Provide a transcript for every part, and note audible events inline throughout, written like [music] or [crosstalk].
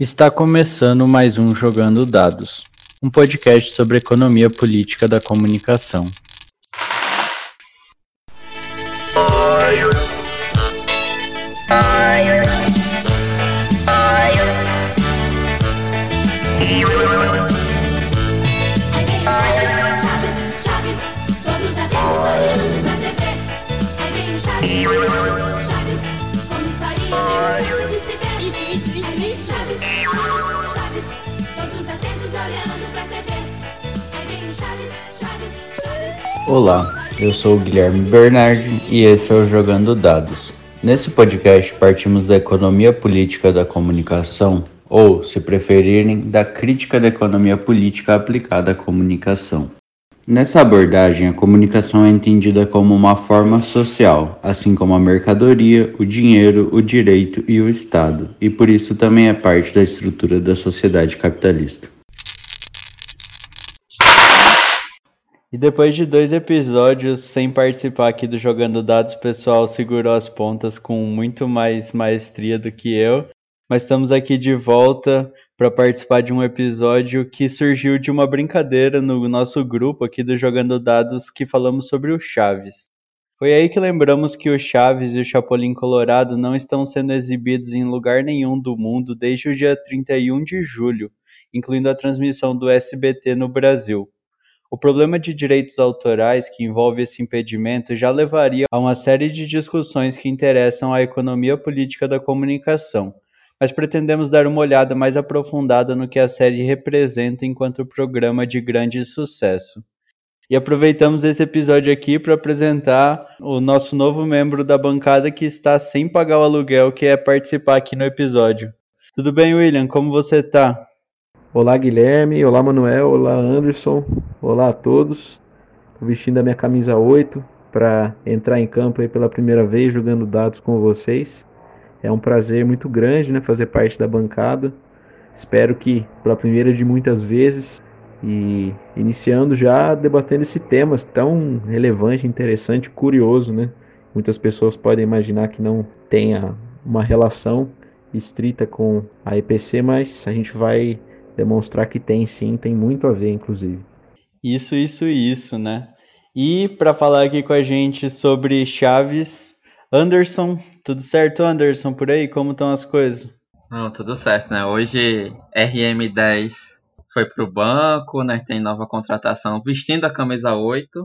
Está começando mais um Jogando Dados, um podcast sobre economia política da comunicação. Eu sou o Guilherme Bernardi e esse é o Jogando Dados. Nesse podcast partimos da economia política da comunicação, ou, se preferirem, da crítica da economia política aplicada à comunicação. Nessa abordagem, a comunicação é entendida como uma forma social, assim como a mercadoria, o dinheiro, o direito e o Estado, e por isso também é parte da estrutura da sociedade capitalista. E depois de dois episódios sem participar aqui do Jogando Dados, o pessoal segurou as pontas com muito mais maestria do que eu. Mas estamos aqui de volta para participar de um episódio que surgiu de uma brincadeira no nosso grupo aqui do Jogando Dados que falamos sobre o Chaves. Foi aí que lembramos que o Chaves e o Chapolin Colorado não estão sendo exibidos em lugar nenhum do mundo desde o dia 31 de julho, incluindo a transmissão do SBT no Brasil. O problema de direitos autorais que envolve esse impedimento já levaria a uma série de discussões que interessam à economia política da comunicação, mas pretendemos dar uma olhada mais aprofundada no que a série representa enquanto programa de grande sucesso. E aproveitamos esse episódio aqui para apresentar o nosso novo membro da bancada que está sem pagar o aluguel, que é participar aqui no episódio. Tudo bem, William? Como você tá? Olá, Guilherme. Olá, Manuel. Olá, Anderson. Olá a todos. Tô vestindo a minha camisa 8 para entrar em campo aí pela primeira vez jogando dados com vocês. É um prazer muito grande, né, fazer parte da bancada. Espero que pela primeira de muitas vezes e iniciando já debatendo esse tema tão relevante, interessante, curioso, né? Muitas pessoas podem imaginar que não tenha uma relação estrita com a EPC, mas a gente vai demonstrar que tem sim, tem muito a ver, inclusive. Isso, isso, isso, né? E para falar aqui com a gente sobre Chaves, Anderson, tudo certo, Anderson, por aí? Como estão as coisas? Não, tudo certo, né? Hoje RM10 foi pro banco, né? Tem nova contratação vestindo a camisa 8.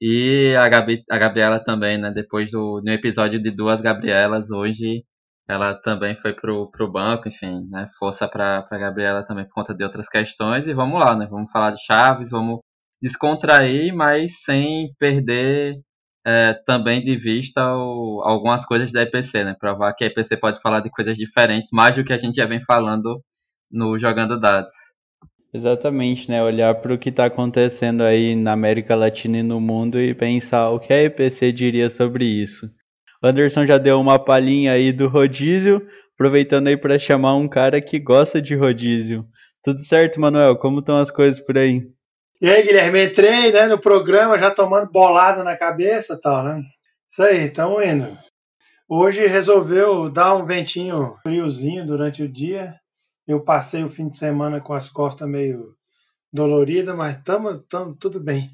E a, Gabi, a Gabriela também, né? Depois do no episódio de duas Gabrielas, hoje ela também foi pro, pro banco, enfim, né? Força pra, pra Gabriela também por conta de outras questões. E vamos lá, né? Vamos falar de Chaves, vamos descontrair, mas sem perder é, também de vista o, algumas coisas da EPC, né? Provar que a EPC pode falar de coisas diferentes, mais do que a gente já vem falando no Jogando Dados. Exatamente, né? Olhar para o que está acontecendo aí na América Latina e no mundo e pensar o que a EPC diria sobre isso. Anderson já deu uma palhinha aí do rodízio, aproveitando aí para chamar um cara que gosta de rodízio. Tudo certo, Manuel? Como estão as coisas por aí? E aí, Guilherme, entrei né, no programa já tomando bolada na cabeça e tal, né? Isso aí, estamos indo. Hoje resolveu dar um ventinho friozinho durante o dia. Eu passei o fim de semana com as costas meio doloridas, mas estamos tudo bem.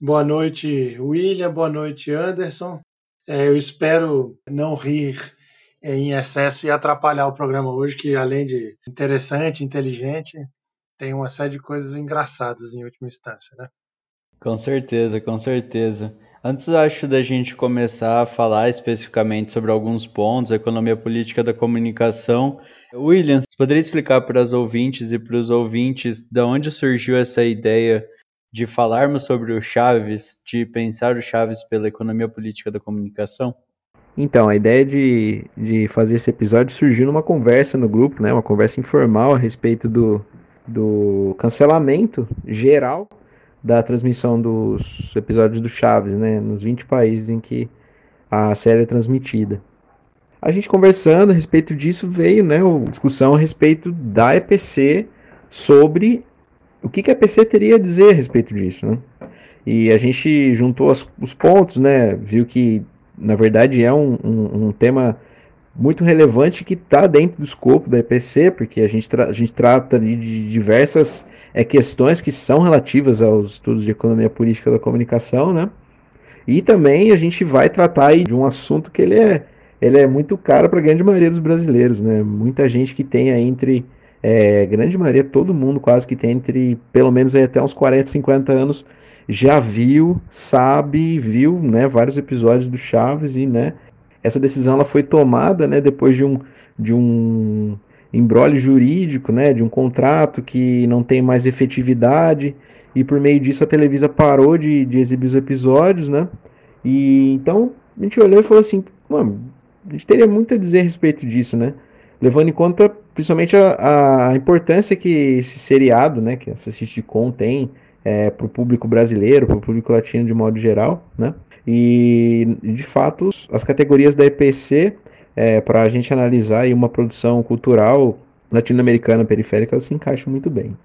Boa noite, William. Boa noite, Anderson. É, eu espero não rir em excesso e atrapalhar o programa hoje, que além de interessante, inteligente, tem uma série de coisas engraçadas em última instância, né? Com certeza, com certeza. Antes, acho da gente começar a falar especificamente sobre alguns pontos, a economia política da comunicação. William, você poderia explicar para as ouvintes e para os ouvintes de onde surgiu essa ideia de falarmos sobre o Chaves, de pensar o Chaves pela economia política da comunicação? Então, a ideia de, de fazer esse episódio surgiu numa conversa no grupo, né? Uma conversa informal a respeito do, do cancelamento geral da transmissão dos episódios do Chaves, né, nos 20 países em que a série é transmitida. A gente conversando a respeito disso veio, né, a discussão a respeito da EPC sobre o que, que a EPC teria a dizer a respeito disso, né? E a gente juntou as, os pontos, né, viu que na verdade é um, um, um tema muito relevante que está dentro do escopo da EPC, porque a gente, a gente trata de diversas é, questões que são relativas aos estudos de economia política da comunicação, né? E também a gente vai tratar de um assunto que ele é, ele é muito caro para a grande maioria dos brasileiros, né? Muita gente que tem aí entre, é, grande maioria, todo mundo quase que tem entre, pelo menos até uns 40, 50 anos, já viu, sabe, viu, né, vários episódios do Chaves e, né, essa decisão ela foi tomada, né, depois de um, de um embrólio jurídico, né, de um contrato que não tem mais efetividade e por meio disso a Televisa parou de, de exibir os episódios, né, e então a gente olhou e falou assim, mano, a gente teria muito a dizer a respeito disso, né, levando em conta principalmente a, a importância que esse seriado, né, que essa sitcom tem é, para o público brasileiro, para o público latino de modo geral, né? E de fato, as categorias da EPC, é, para a gente analisar uma produção cultural latino-americana periférica, elas se encaixam muito bem.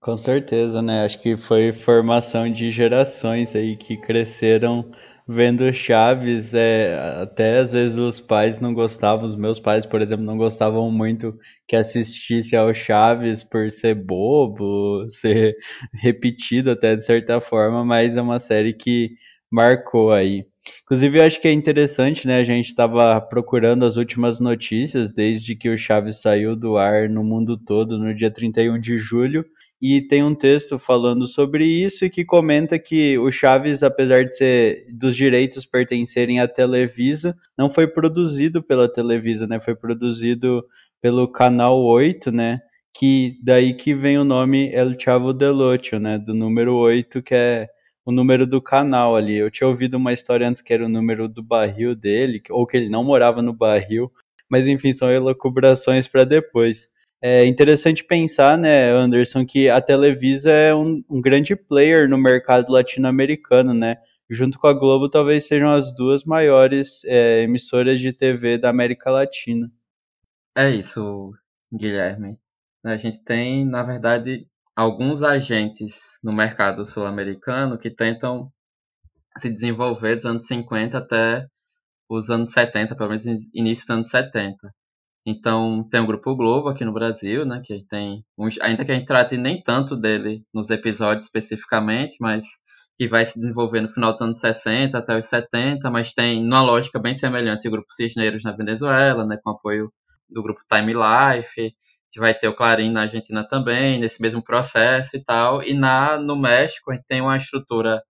Com certeza, né? Acho que foi formação de gerações aí que cresceram vendo Chaves, é, até às vezes os pais não gostavam, os meus pais, por exemplo, não gostavam muito que assistisse ao Chaves por ser bobo, [laughs] ser repetido até de certa forma, mas é uma série que marcou aí. Inclusive, eu acho que é interessante, né? A gente estava procurando as últimas notícias desde que o Chaves saiu do ar no mundo todo no dia 31 de julho e tem um texto falando sobre isso que comenta que o Chaves, apesar de ser dos direitos pertencerem à Televisa, não foi produzido pela Televisa, né? Foi produzido pelo Canal 8, né? Que daí que vem o nome El Chavo del Ocho, né? Do número 8, que é o número do canal ali. Eu tinha ouvido uma história antes que era o número do barril dele, ou que ele não morava no barril, mas enfim, são elucubrações para depois. É interessante pensar, né, Anderson, que a Televisa é um, um grande player no mercado latino-americano, né? Junto com a Globo, talvez sejam as duas maiores é, emissoras de TV da América Latina. É isso, Guilherme. A gente tem, na verdade, alguns agentes no mercado sul-americano que tentam se desenvolver dos anos 50 até os anos 70, pelo menos início dos anos 70. Então, tem o Grupo Globo aqui no Brasil, né, que tem, uns, ainda que a gente trate nem tanto dele nos episódios especificamente, mas que vai se desenvolver no final dos anos 60 até os 70, mas tem uma lógica bem semelhante o Grupo Cisneiros na Venezuela, né, com apoio do Grupo Time Life, a gente vai ter o Clarim na Argentina também, nesse mesmo processo e tal, e na, no México a gente tem uma estrutura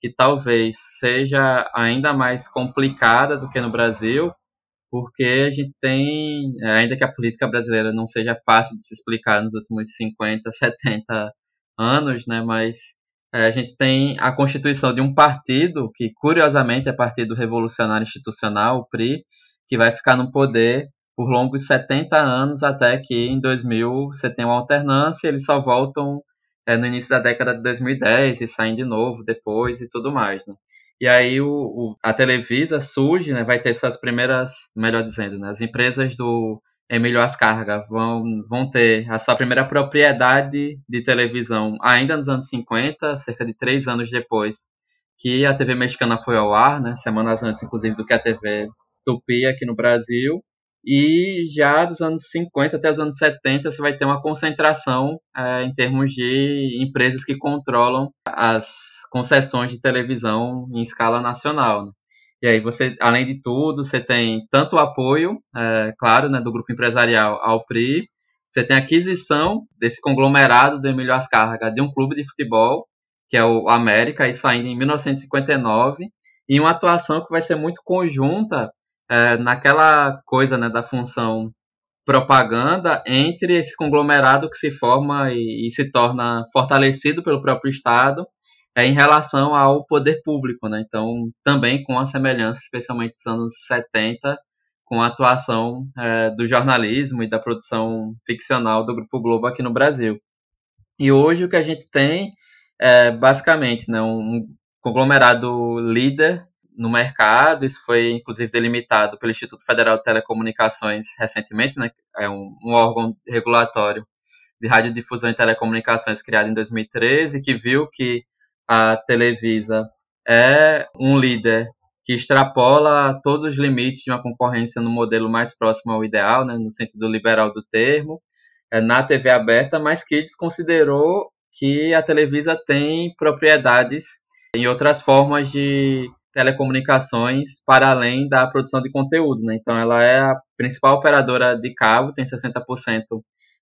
que talvez seja ainda mais complicada do que no Brasil, porque a gente tem, ainda que a política brasileira não seja fácil de se explicar nos últimos 50, 70 [laughs] anos, né, mas é, a gente tem a constituição de um partido, que curiosamente é Partido Revolucionário Institucional, o PRI, que vai ficar no poder por longos 70 anos, até que em 2000 você tem uma alternância, eles só voltam é, no início da década de 2010 e saem de novo depois e tudo mais, né? E aí o, o, a Televisa surge, né, vai ter suas primeiras, melhor dizendo, né, as empresas do Emílio Ascarga vão, vão ter a sua primeira propriedade de televisão ainda nos anos 50, cerca de três anos depois que a TV mexicana foi ao ar, né, semanas antes, inclusive, do que a TV Tupi aqui no Brasil. E já dos anos 50 até os anos 70 você vai ter uma concentração é, em termos de empresas que controlam as concessões de televisão em escala nacional. Né? E aí você, além de tudo, você tem tanto o apoio, é, claro, né, do grupo empresarial ao PRI, você tem a aquisição desse conglomerado do Emílio Ascarga de um clube de futebol, que é o América, isso ainda em 1959, e uma atuação que vai ser muito conjunta é, naquela coisa né, da função propaganda entre esse conglomerado que se forma e, e se torna fortalecido pelo próprio Estado é em relação ao poder público, né? Então, também com a semelhança, especialmente dos anos 70, com a atuação é, do jornalismo e da produção ficcional do Grupo Globo aqui no Brasil. E hoje o que a gente tem é basicamente né, um conglomerado líder no mercado, isso foi inclusive delimitado pelo Instituto Federal de Telecomunicações recentemente, né, é um, um órgão regulatório de radiodifusão e telecomunicações criado em 2013, que viu que a Televisa é um líder que extrapola todos os limites de uma concorrência no modelo mais próximo ao ideal, né, no sentido liberal do termo, é, na TV aberta, mas que desconsiderou que a Televisa tem propriedades em outras formas de telecomunicações para além da produção de conteúdo. Né? Então, ela é a principal operadora de cabo, tem 60%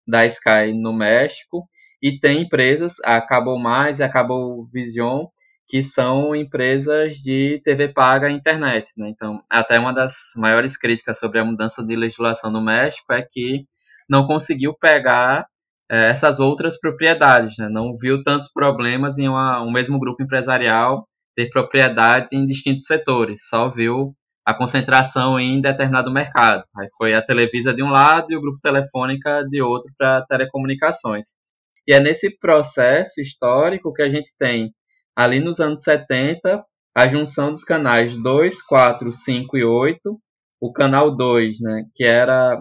da Sky no México, e tem empresas, a Cabo Mais e a Cabo Vision, que são empresas de TV paga internet. Né? Então, até uma das maiores críticas sobre a mudança de legislação no México é que não conseguiu pegar é, essas outras propriedades, né? não viu tantos problemas em uma, um mesmo grupo empresarial ter propriedade em distintos setores, só viu a concentração em determinado mercado. Aí foi a Televisa de um lado e o grupo Telefônica de outro para telecomunicações. E é nesse processo histórico que a gente tem, ali nos anos 70, a junção dos canais 2, 4, 5 e 8, o canal 2, né, que era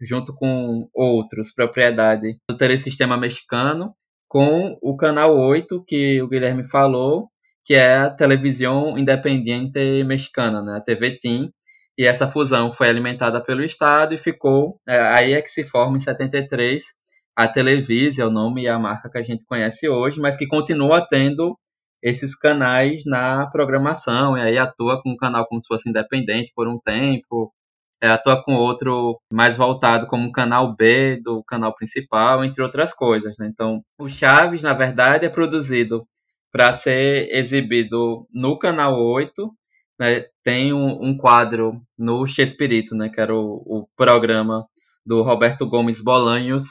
junto com outros, propriedade do telesistema mexicano, com o canal 8, que o Guilherme falou, que é a televisão independente mexicana, né, a TV TIM, e essa fusão foi alimentada pelo Estado e ficou, é, aí é que se forma em 73 a Televisa, é o nome e a marca que a gente conhece hoje, mas que continua tendo esses canais na programação, e aí atua com um canal como se fosse independente por um tempo, é, atua com outro mais voltado como um canal B do canal principal, entre outras coisas. Né? Então, o Chaves, na verdade, é produzido para ser exibido no canal 8. Né? Tem um, um quadro no Chespirito, né? que era o, o programa do Roberto Gomes Bolanhos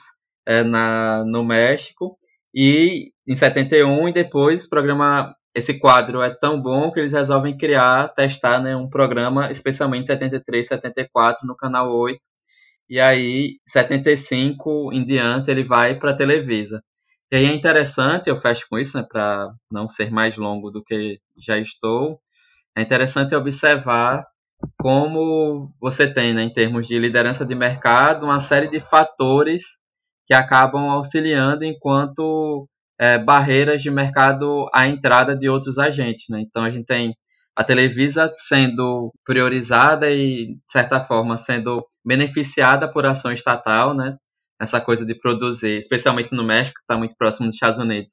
é, na, no México. E em 71, e depois o programa esse quadro é tão bom que eles resolvem criar, testar né, um programa, especialmente 73, 74, no canal 8. E aí, 75 em diante, ele vai para a Televisa. E aí é interessante, eu fecho com isso, né, para não ser mais longo do que já estou. É interessante observar como você tem, né, em termos de liderança de mercado, uma série de fatores que acabam auxiliando enquanto é, barreiras de mercado à entrada de outros agentes. Né? Então a gente tem a Televisa sendo priorizada e, de certa forma, sendo beneficiada por ação estatal, né? essa coisa de produzir, especialmente no México, que está muito próximo dos Estados Unidos,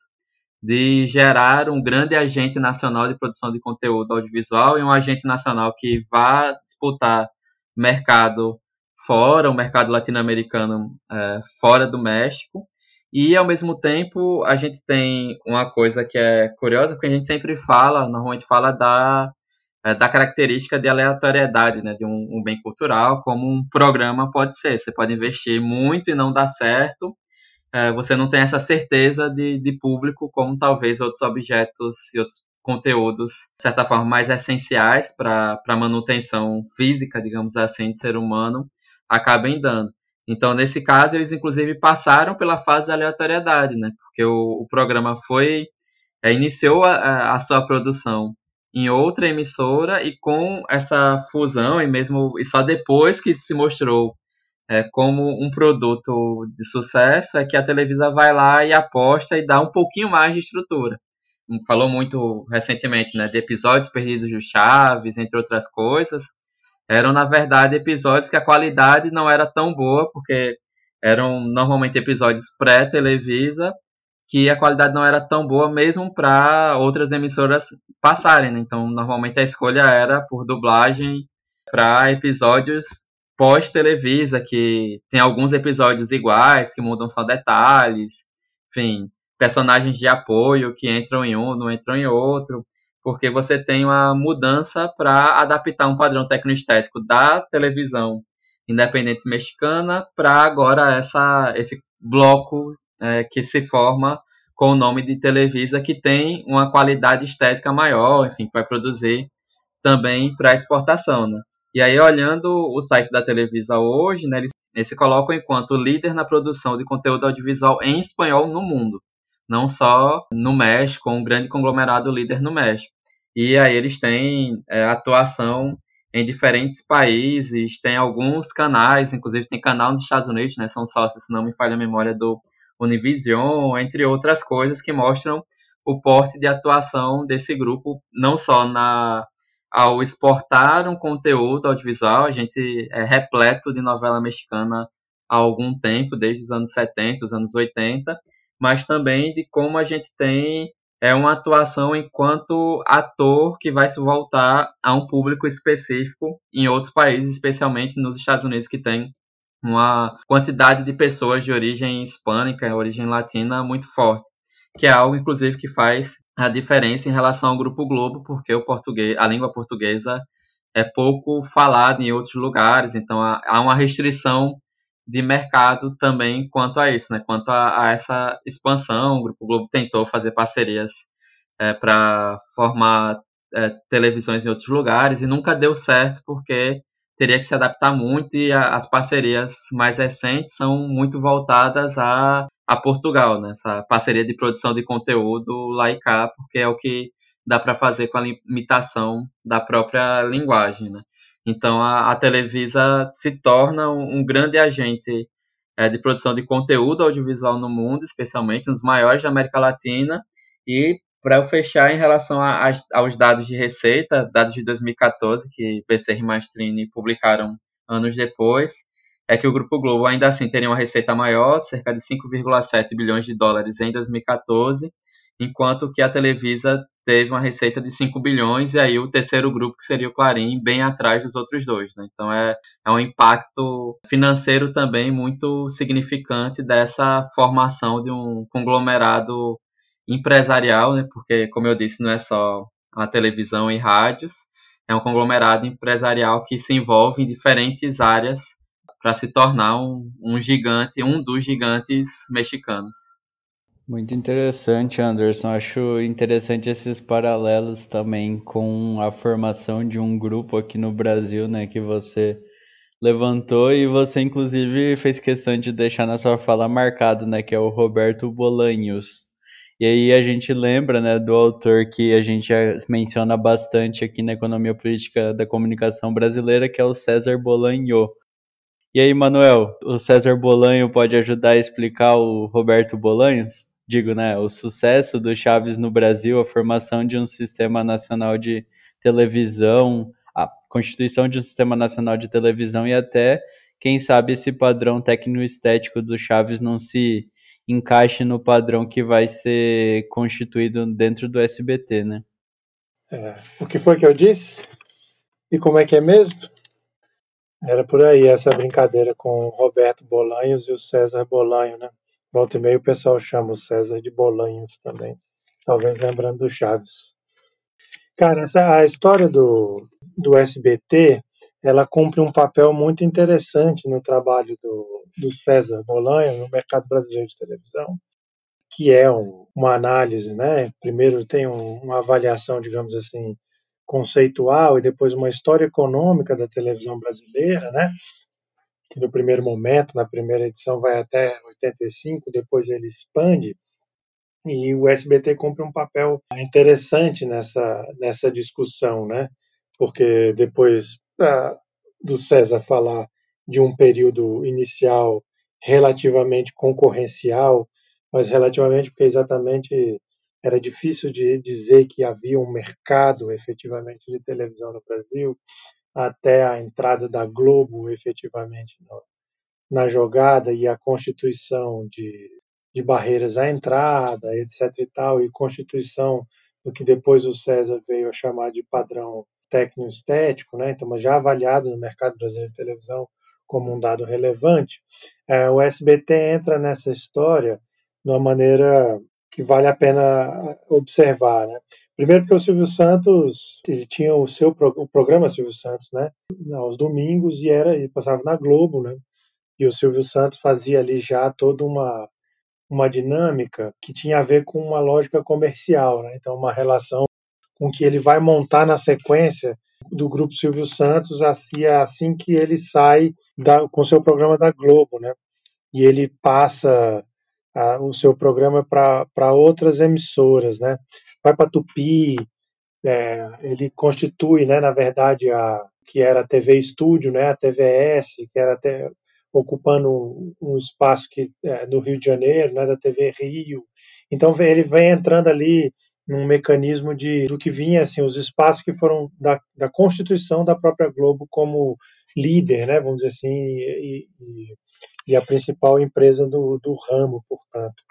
de gerar um grande agente nacional de produção de conteúdo audiovisual e um agente nacional que vá disputar mercado fora, o mercado latino-americano é, fora do México, e ao mesmo tempo, a gente tem uma coisa que é curiosa, porque a gente sempre fala, normalmente fala da, é, da característica de aleatoriedade né, de um, um, bem cultural, como um programa pode ser. Você pode investir muito e não dar certo, é, você não tem essa certeza de, de público, como talvez outros objetos e outros conteúdos, de certa forma, mais essenciais para a manutenção física, digamos assim, do ser humano, acabem dando. Então, nesse caso, eles inclusive passaram pela fase da aleatoriedade, né? Porque o, o programa foi é, iniciou a, a, sua produção em outra emissora e com essa fusão e mesmo e só depois que se mostrou é, como um produto de sucesso é que a Televisa vai lá e aposta e dá um pouquinho mais de estrutura. Falou muito recentemente, né, de episódios perdidos do Chaves, entre outras coisas eram na verdade episódios que a qualidade não era tão boa, porque eram normalmente episódios pré-televisa, que a qualidade não era tão boa mesmo para outras emissoras passarem. Né? Então, normalmente a escolha era por dublagem para episódios pós-televisa, que tem alguns episódios iguais, que mudam só detalhes, enfim, personagens de apoio que entram em um, não entram em outro porque você tem uma mudança para adaptar um padrão tecnoestético da televisão independente mexicana para agora essa, esse bloco é, que se forma com o nome de Televisa, que tem uma qualidade estética maior, enfim, que vai produzir também para exportação. Né? E aí, olhando o site da Televisa hoje, né, eles, eles se colocam enquanto líder na produção de conteúdo audiovisual em espanhol no mundo não só no México, um grande conglomerado líder no México. E aí eles têm é, atuação em diferentes países, tem alguns canais, inclusive tem canal nos Estados Unidos, né, são sócios, se não me falha a memória, do Univision, entre outras coisas que mostram o porte de atuação desse grupo, não só na ao exportar um conteúdo audiovisual, a gente é repleto de novela mexicana há algum tempo, desde os anos 70, os anos 80, mas também de como a gente tem é uma atuação enquanto ator que vai se voltar a um público específico em outros países, especialmente nos Estados Unidos, que tem uma quantidade de pessoas de origem hispânica, origem latina muito forte, que é algo inclusive que faz a diferença em relação ao Grupo Globo, porque o português, a língua portuguesa é pouco falada em outros lugares, então há uma restrição de mercado também quanto a isso, né? Quanto a, a essa expansão, o Grupo Globo tentou fazer parcerias é, para formar é, televisões em outros lugares e nunca deu certo porque teria que se adaptar muito e a, as parcerias mais recentes são muito voltadas a, a Portugal, né? Essa parceria de produção de conteúdo lá e cá, porque é o que dá para fazer com a limitação da própria linguagem, né? Então a, a Televisa se torna um, um grande agente é, de produção de conteúdo audiovisual no mundo, especialmente nos maiores da América Latina. E para eu fechar em relação a, a, aos dados de receita, dados de 2014 que PC e Mastrini publicaram anos depois, é que o Grupo Globo ainda assim teria uma receita maior, cerca de 5,7 bilhões de dólares em 2014, enquanto que a Televisa teve uma receita de 5 bilhões, e aí o terceiro grupo, que seria o Clarim, bem atrás dos outros dois. Né? Então é, é um impacto financeiro também muito significante dessa formação de um conglomerado empresarial, né? porque, como eu disse, não é só a televisão e rádios, é um conglomerado empresarial que se envolve em diferentes áreas para se tornar um, um gigante, um dos gigantes mexicanos. Muito interessante, Anderson. Acho interessante esses paralelos também com a formação de um grupo aqui no Brasil, né, que você levantou e você inclusive fez questão de deixar na sua fala marcado, né, que é o Roberto Bolanhos. E aí a gente lembra, né, do autor que a gente menciona bastante aqui na economia política da comunicação brasileira, que é o César Bolanho. E aí, Manuel, o César Bolanho pode ajudar a explicar o Roberto Bolanhos? Digo, né, o sucesso do Chaves no Brasil, a formação de um sistema nacional de televisão, a constituição de um sistema nacional de televisão e até, quem sabe, esse padrão técnico-estético do Chaves não se encaixe no padrão que vai ser constituído dentro do SBT, né? É, o que foi que eu disse? E como é que é mesmo? Era por aí essa brincadeira com o Roberto Bolanhos e o César Bolanho, né? Volta e meia o pessoal chama o César de Bolanhos também. Talvez lembrando do Chaves. Cara, essa, a história do, do SBT, ela cumpre um papel muito interessante no trabalho do, do César Bolanho no mercado brasileiro de televisão, que é um, uma análise, né? Primeiro tem um, uma avaliação, digamos assim, conceitual e depois uma história econômica da televisão brasileira, né? Que no primeiro momento, na primeira edição, vai até 85, depois ele expande. E o SBT cumpre um papel interessante nessa, nessa discussão, né? Porque depois ah, do César falar de um período inicial relativamente concorrencial, mas relativamente porque exatamente era difícil de dizer que havia um mercado efetivamente de televisão no Brasil, até a entrada da Globo efetivamente na jogada e a constituição de, de barreiras à entrada, etc. e tal, e constituição do que depois o César veio a chamar de padrão técnico-estético, né? então, mas já avaliado no mercado brasileiro de televisão como um dado relevante, é, o SBT entra nessa história de uma maneira que vale a pena observar. Né? Primeiro porque o Silvio Santos ele tinha o seu o programa Silvio Santos, né, aos domingos e era e passava na Globo, né? E o Silvio Santos fazia ali já toda uma uma dinâmica que tinha a ver com uma lógica comercial, né? Então uma relação com que ele vai montar na sequência do grupo Silvio Santos assim, assim que ele sai da, com seu programa da Globo, né? E ele passa a, o seu programa para outras emissoras, né? Vai para Tupi, é, ele constitui, né, na verdade, a que era a TV Estúdio, né, a TVS, que era até ocupando um, um espaço que é, no Rio de Janeiro, né, da TV Rio. Então ele vem entrando ali num mecanismo de do que vinha assim os espaços que foram da, da constituição da própria Globo como líder, né, vamos dizer assim, e, e, e a principal empresa do, do ramo, portanto,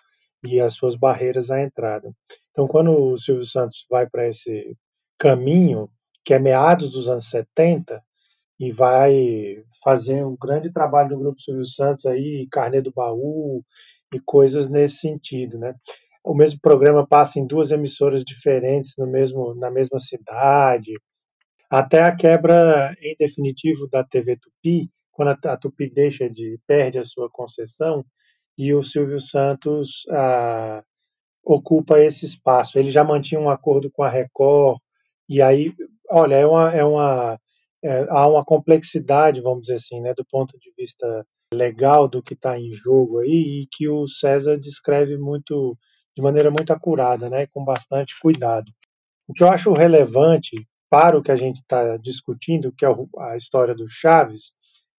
e as suas barreiras à entrada. Então, quando o Silvio Santos vai para esse caminho, que é meados dos anos 70, e vai fazer um grande trabalho no Grupo Silvio Santos aí, Carnê do Baú e coisas nesse sentido, né? O mesmo programa passa em duas emissoras diferentes no mesmo, na mesma cidade, até a quebra em definitivo da TV Tupi, quando a, Tupi deixa de perde a sua concessão e o Silvio Santos ah, ocupa esse espaço. Ele já mantinha um acordo com a Record e aí, olha, é uma, é uma é, há uma complexidade, vamos dizer assim, né, do ponto de vista legal do que está em jogo aí e que o César descreve muito de maneira muito acurada, né, com bastante cuidado. O que eu acho relevante para o que a gente está discutindo, que é a história do Chaves,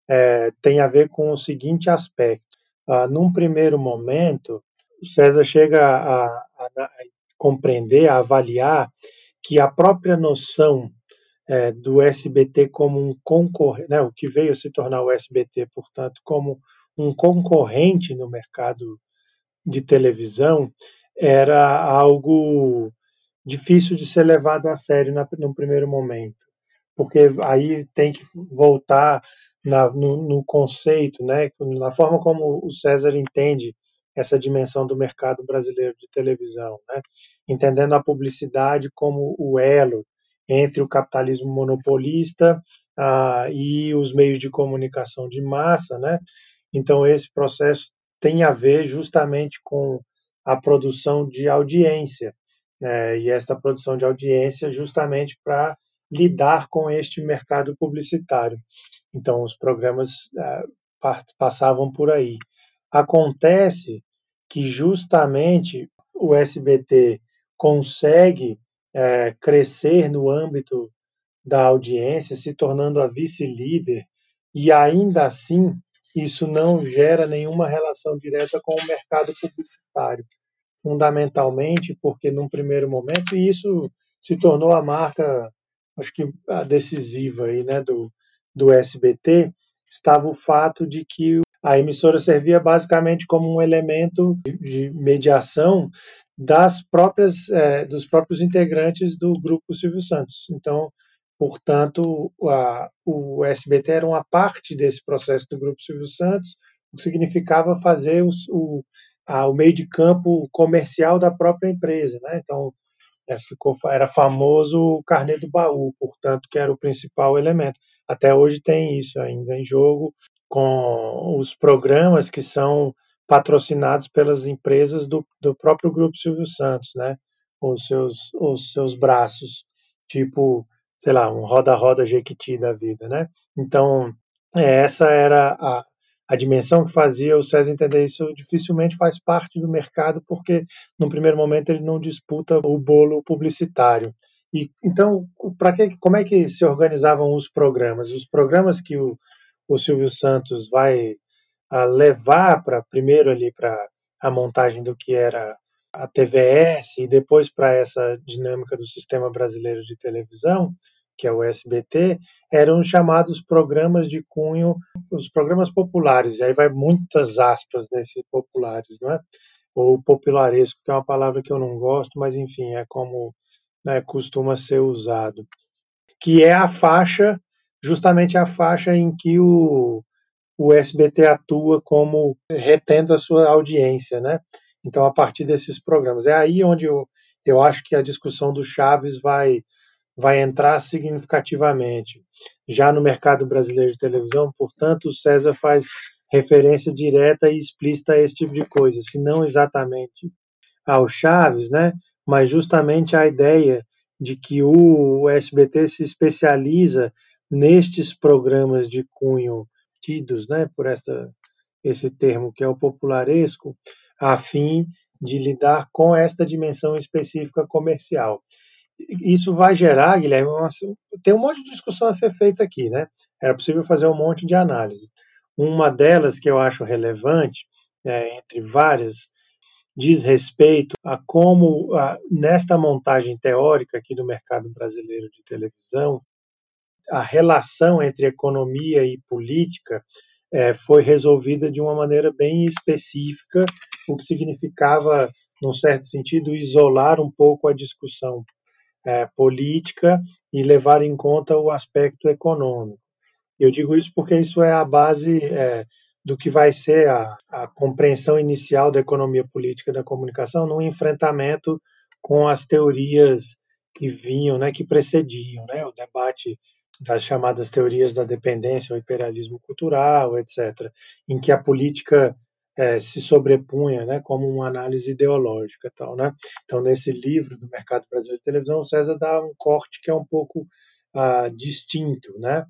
é, tem a ver com o seguinte aspecto. Ah, num primeiro momento, o César chega a, a, a compreender, a avaliar que a própria noção é, do SBT como um concorrente, né, o que veio se tornar o SBT, portanto, como um concorrente no mercado de televisão, era algo difícil de ser levado a sério na, no primeiro momento, porque aí tem que voltar na, no, no, conceito, né, na forma como o César entende essa dimensão do mercado brasileiro de televisão, né, entendendo a publicidade como o elo entre o capitalismo monopolista ah, e os meios de comunicação de massa, né? Então esse processo tem a ver justamente com a produção de audiência, né? e essa produção de audiência justamente para lidar com este mercado publicitário. Então os programas ah, passavam por aí. Acontece que justamente o SBT consegue é, crescer no âmbito da audiência, se tornando a vice-líder, e ainda assim isso não gera nenhuma relação direta com o mercado publicitário, fundamentalmente porque num primeiro momento e isso se tornou a marca, acho que a decisiva aí, né, do do SBT, estava o fato de que a emissora servia basicamente como um elemento de mediação das próprias é, dos próprios integrantes do grupo Silvio Santos. Então, portanto, a, o SBT era uma parte desse processo do grupo Silvio Santos, o que significava fazer os, o, a, o meio de campo comercial da própria empresa, né? Então, é, ficou, era famoso o carnê do baú, portanto, que era o principal elemento. Até hoje tem isso ainda em jogo, com os programas que são patrocinados pelas empresas do, do próprio grupo Silvio Santos, né? Os seus, os seus braços, tipo, sei lá, um roda-roda Jequiti da vida, né? Então, é, essa era a, a dimensão que fazia o César entender isso dificilmente faz parte do mercado, porque, no primeiro momento, ele não disputa o bolo publicitário. E, então, para que, como é que se organizavam os programas? Os programas que o, o Silvio Santos vai a levar para primeiro ali para a montagem do que era a TVS e depois para essa dinâmica do sistema brasileiro de televisão, que é o SBT, eram os chamados programas de cunho, os programas populares, e aí vai muitas aspas nesses populares, não é? Ou popularesco, que é uma palavra que eu não gosto, mas enfim, é como né, costuma ser usado. Que é a faixa, justamente a faixa em que o, o SBT atua como retendo a sua audiência, né? Então, a partir desses programas. É aí onde eu, eu acho que a discussão do Chaves vai, vai entrar significativamente. Já no mercado brasileiro de televisão, portanto, o César faz referência direta e explícita a esse tipo de coisa, se não exatamente ao Chaves, né? Mas justamente a ideia de que o SBT se especializa nestes programas de cunho tidos, né, por esta esse termo que é o popularesco, a fim de lidar com esta dimensão específica comercial. Isso vai gerar, Guilherme, uma, tem um monte de discussão a ser feita aqui, né? Era possível fazer um monte de análise. Uma delas que eu acho relevante, é, entre várias, diz respeito a como, a, nesta montagem teórica aqui do mercado brasileiro de televisão, a relação entre economia e política é, foi resolvida de uma maneira bem específica, o que significava, num certo sentido, isolar um pouco a discussão é, política e levar em conta o aspecto econômico. Eu digo isso porque isso é a base é, do que vai ser a, a, compreensão inicial da economia política da comunicação no enfrentamento com as teorias que vinham, né, que precediam, né, o debate das chamadas teorias da dependência, o imperialismo cultural, etc., em que a política é, se sobrepunha, né, como uma análise ideológica, tal, né? Então, nesse livro do mercado brasileiro de televisão, o César dá um corte que é um pouco ah, distinto, né?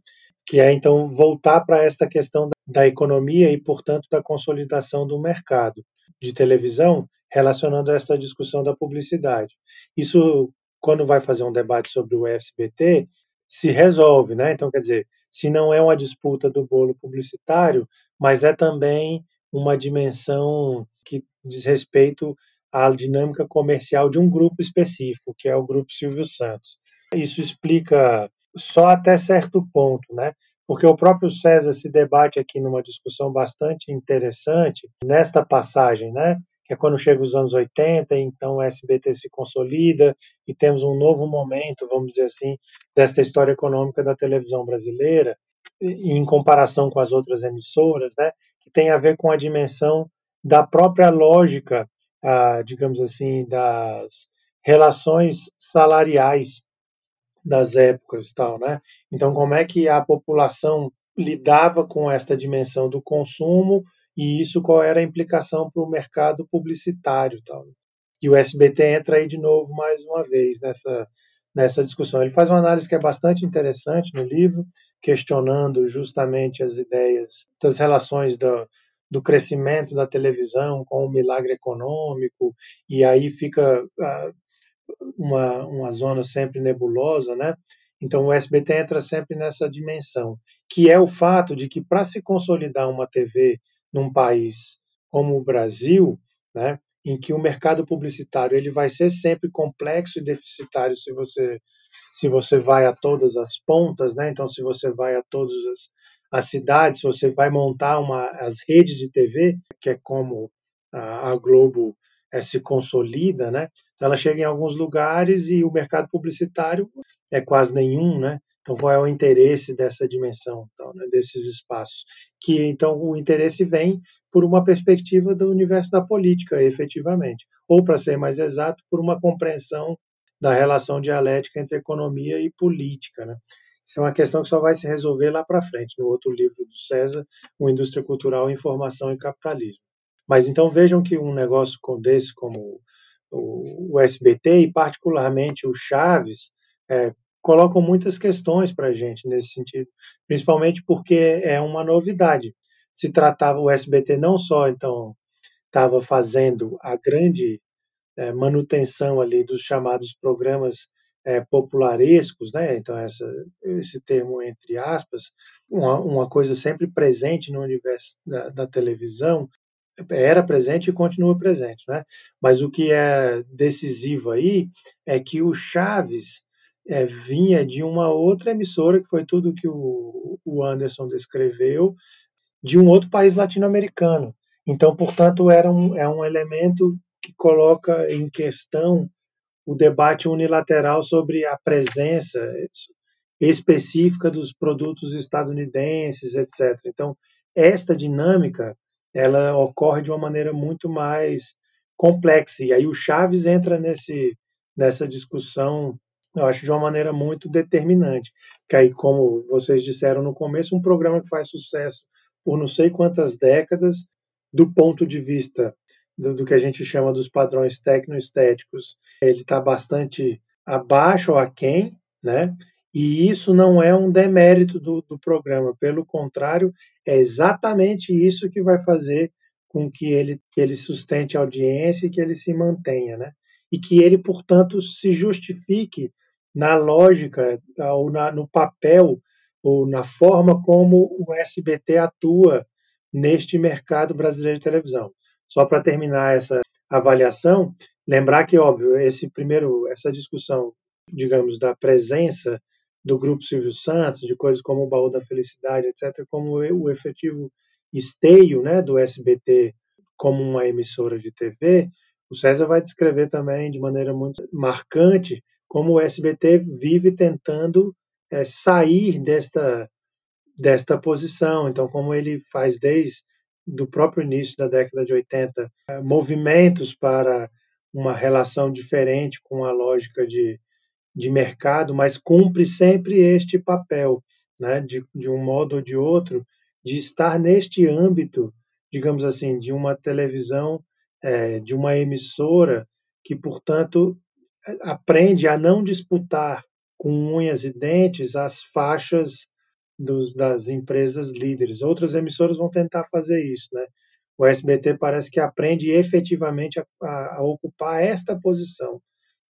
Que é então voltar para esta questão da economia e, portanto, da consolidação do mercado de televisão, relacionando a essa discussão da publicidade. Isso, quando vai fazer um debate sobre o SBT, se resolve, né? Então, quer dizer, se não é uma disputa do bolo publicitário, mas é também uma dimensão que diz respeito à dinâmica comercial de um grupo específico, que é o grupo Silvio Santos. Isso explica só até certo ponto, né? Porque o próprio César se debate aqui numa discussão bastante interessante nesta passagem, né? que é quando chega os anos 80, então o SBT se consolida e temos um novo momento, vamos dizer assim, desta história econômica da televisão brasileira, em comparação com as outras emissoras, né, que tem a ver com a dimensão da própria lógica, ah, digamos assim, das relações salariais das épocas e tal, né? Então, como é que a população lidava com esta dimensão do consumo e isso qual era a implicação para o mercado publicitário. Tal. E o SBT entra aí de novo mais uma vez nessa, nessa discussão. Ele faz uma análise que é bastante interessante no livro, questionando justamente as ideias das relações do, do crescimento da televisão com o milagre econômico, e aí fica uh, uma, uma zona sempre nebulosa, né? Então o SBT entra sempre nessa dimensão, que é o fato de que para se consolidar uma TV num país como o Brasil, né, em que o mercado publicitário ele vai ser sempre complexo e deficitário se você se você vai a todas as pontas, né? Então se você vai a todas as, as cidades, você vai montar uma as redes de TV, que é como a, a Globo é, se consolida, né? Então, ela chega em alguns lugares e o mercado publicitário é quase nenhum, né? Então, qual é o interesse dessa dimensão, então, né, desses espaços? Que então o interesse vem por uma perspectiva do universo da política, efetivamente, ou para ser mais exato, por uma compreensão da relação dialética entre economia e política, né? Isso é uma questão que só vai se resolver lá para frente, no outro livro do César, o Indústria Cultural, Informação e Capitalismo. Mas então vejam que um negócio desse como o, SBT e particularmente o Chaves é, colocam muitas questões para a gente nesse sentido, principalmente porque é uma novidade. Se tratava o SBT não só então estava fazendo a grande é, manutenção ali dos chamados programas é, popularescos, né? Então essa, esse termo entre aspas, uma, uma coisa sempre presente no universo da, da televisão, era presente e continua presente, né? Mas o que é decisivo aí é que o Chaves é, vinha de uma outra emissora, que foi tudo que o, o Anderson descreveu, de um outro país latino-americano. Então, portanto, era um, é um elemento que coloca em questão o debate unilateral sobre a presença específica dos produtos estadunidenses, etc. Então, esta dinâmica ela ocorre de uma maneira muito mais complexa. E aí o Chaves entra nesse, nessa discussão, eu acho, de uma maneira muito determinante. Que aí, como vocês disseram no começo, um programa que faz sucesso por não sei quantas décadas, do ponto de vista do, do que a gente chama dos padrões tecnoestéticos, ele está bastante abaixo ou aquém, né? E isso não é um demérito do, do programa, pelo contrário, é exatamente isso que vai fazer com que ele, que ele sustente a audiência e que ele se mantenha, né? E que ele, portanto, se justifique na lógica ou na, no papel ou na forma como o SBT atua neste mercado brasileiro de televisão. Só para terminar essa avaliação, lembrar que, óbvio, esse primeiro, essa discussão, digamos, da presença do Grupo Silvio Santos, de coisas como o Baú da Felicidade, etc., como o efetivo esteio né, do SBT como uma emissora de TV, o César vai descrever também de maneira muito marcante como o SBT vive tentando é, sair desta, desta posição. Então, como ele faz desde do próprio início da década de 80 é, movimentos para uma relação diferente com a lógica de, de mercado, mas cumpre sempre este papel, né, de, de um modo ou de outro, de estar neste âmbito, digamos assim, de uma televisão, é, de uma emissora que, portanto, aprende a não disputar com unhas e dentes as faixas dos, das empresas líderes. Outras emissoras vão tentar fazer isso, né? O SBT parece que aprende efetivamente a, a, a ocupar esta posição,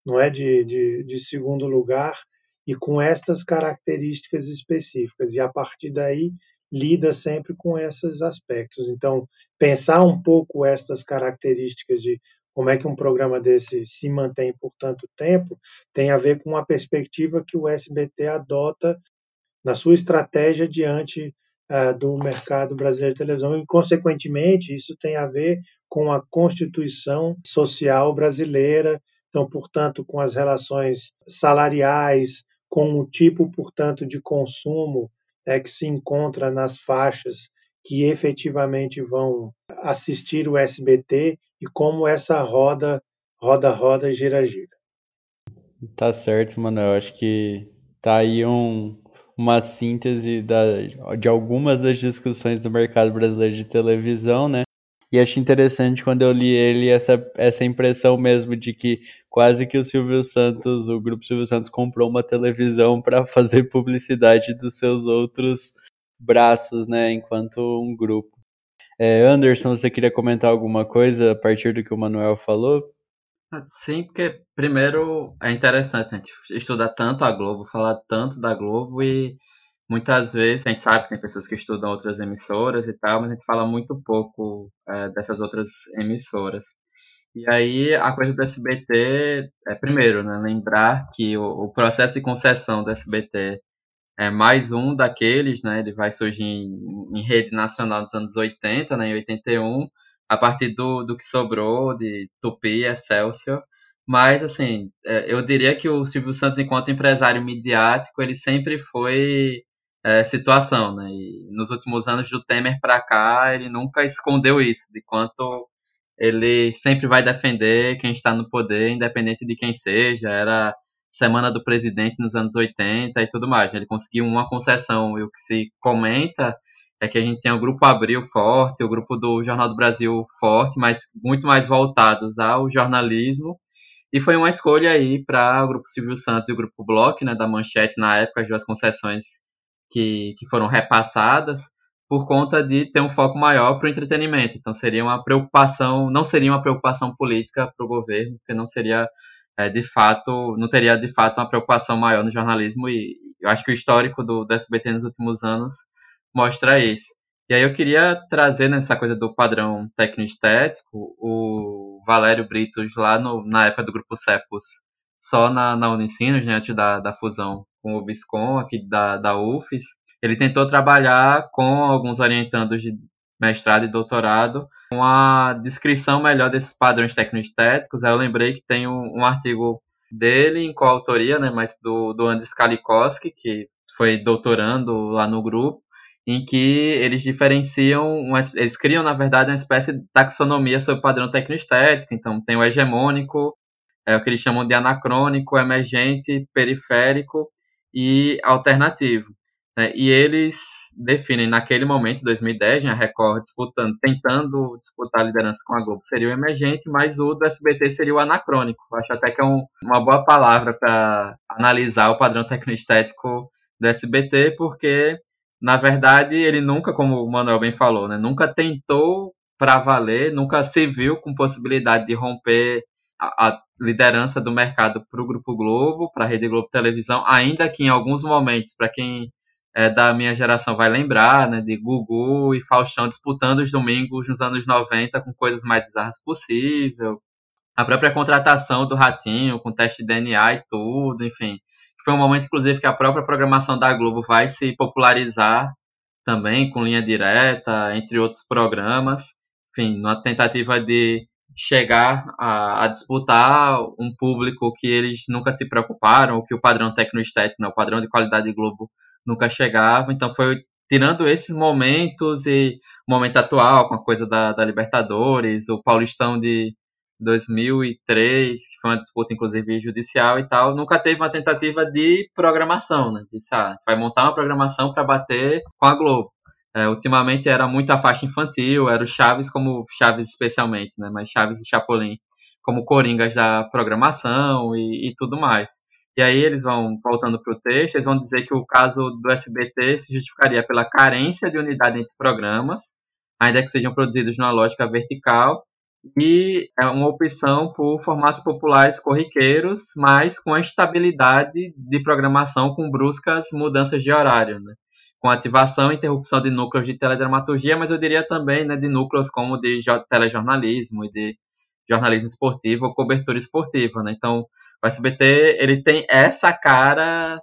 não é de, de, de segundo lugar e com estas características específicas. E a partir daí lida sempre com esses aspectos. Então, pensar um pouco estas características de como é que um programa desse se mantém por tanto tempo tem a ver com a perspectiva que o SBT adota na sua estratégia diante uh, do mercado brasileiro de televisão e, consequentemente, isso tem a ver com a constituição social brasileira, então, portanto, com as relações salariais, com o tipo, portanto, de consumo é, que se encontra nas faixas que efetivamente vão assistir o SBT e como essa roda, roda, roda, gira, gira. Tá certo, mano. Acho que tá aí um, uma síntese da, de algumas das discussões do mercado brasileiro de televisão, né? E acho interessante quando eu li ele essa, essa impressão mesmo de que quase que o Silvio Santos, o grupo Silvio Santos comprou uma televisão para [laughs] fazer publicidade dos seus outros braços, né, enquanto um grupo. É, Anderson, você queria comentar alguma coisa a partir do que o Manuel falou? Sim, porque primeiro é interessante a gente estudar tanto a Globo, falar tanto da Globo e muitas vezes a gente sabe que tem pessoas que estudam outras emissoras e tal, mas a gente fala muito pouco é, dessas outras emissoras. E aí a coisa do SBT é primeiro, né, lembrar que o, o, processo de concessão do SBT é mais um daqueles, né, ele vai surgir em, em rede nacional dos anos 80, né, em 81, a partir do, do que sobrou de Tupi, Excelsior, mas, assim, é, eu diria que o Silvio Santos, enquanto empresário midiático, ele sempre foi é, situação, né? E nos últimos anos do Temer para cá, ele nunca escondeu isso, de quanto ele sempre vai defender quem está no poder, independente de quem seja. Era semana do presidente nos anos 80 e tudo mais. Né? Ele conseguiu uma concessão e o que se comenta é que a gente tem o grupo Abril forte, o grupo do Jornal do Brasil forte, mas muito mais voltados ao jornalismo. E foi uma escolha aí para o grupo Silvio Santos e o grupo Block, né, da Manchete na época, as duas concessões que, que foram repassadas por conta de ter um foco maior para o entretenimento. Então seria uma preocupação, não seria uma preocupação política para o governo, porque não seria é, de fato, não teria de fato uma preocupação maior no jornalismo e eu acho que o histórico do, do SBT nos últimos anos mostra isso. E aí eu queria trazer nessa coisa do padrão técnico-estético o Valério Britos lá no, na época do Grupo Cepos, só na, na Unicinos, né, antes da, da fusão com o Viscom aqui da, da UFES. Ele tentou trabalhar com alguns orientandos de mestrado e doutorado com a descrição melhor desses padrões técnico-estéticos. Aí eu lembrei que tem um, um, artigo dele em coautoria, né, mas do, do Andrés Kalikowski, que foi doutorando lá no grupo, em que eles diferenciam, uma, eles criam, na verdade, uma espécie de taxonomia sobre o padrão técnico-estético. Então, tem o hegemônico, é o que eles chamam de anacrônico, emergente, periférico e alternativo. Né? E eles definem naquele momento, 2010, né, a Record disputando, tentando disputar a liderança com a Globo, seria o emergente, mas o do SBT seria o anacrônico. Acho até que é um, uma boa palavra para analisar o padrão tecnoestético do SBT, porque, na verdade, ele nunca, como o Manuel bem falou, né, nunca tentou para valer, nunca se viu com possibilidade de romper a, a liderança do mercado para o Grupo Globo, para a Rede Globo Televisão, ainda que em alguns momentos, para quem é, da minha geração vai lembrar, né, de Gugu e Faustão disputando os domingos nos anos 90 com coisas mais bizarras possível, a própria contratação do Ratinho, com teste de DNA e tudo, enfim. Foi um momento, inclusive, que a própria programação da Globo vai se popularizar também, com linha direta, entre outros programas. Enfim, numa tentativa de chegar a, a, disputar um público que eles nunca se preocuparam, que o padrão tecnoestético, né, o padrão de qualidade de Globo nunca chegava. Então foi tirando esses momentos e o momento atual, com a coisa da, da Libertadores, o Paulistão de 2003, que foi uma disputa inclusive judicial e tal, nunca teve uma tentativa de programação, né? Disse, ah, vai montar uma programação para bater com a Globo. É, ultimamente era muito a faixa infantil, era o Chaves como Chaves especialmente, né? Mas Chaves e Chapolin como coringas da programação e, e tudo mais. E aí eles vão, voltando para o texto, eles vão dizer que o caso do SBT se justificaria pela carência de unidade entre programas, ainda que sejam produzidos numa lógica vertical, e é uma opção por formatos populares corriqueiros, mas com a estabilidade de programação com bruscas mudanças de horário, né? com ativação e interrupção de núcleos de teledramaturgia, mas eu diria também né, de núcleos como de telejornalismo e de jornalismo esportivo ou cobertura esportiva. Né? Então, o SBT ele tem essa cara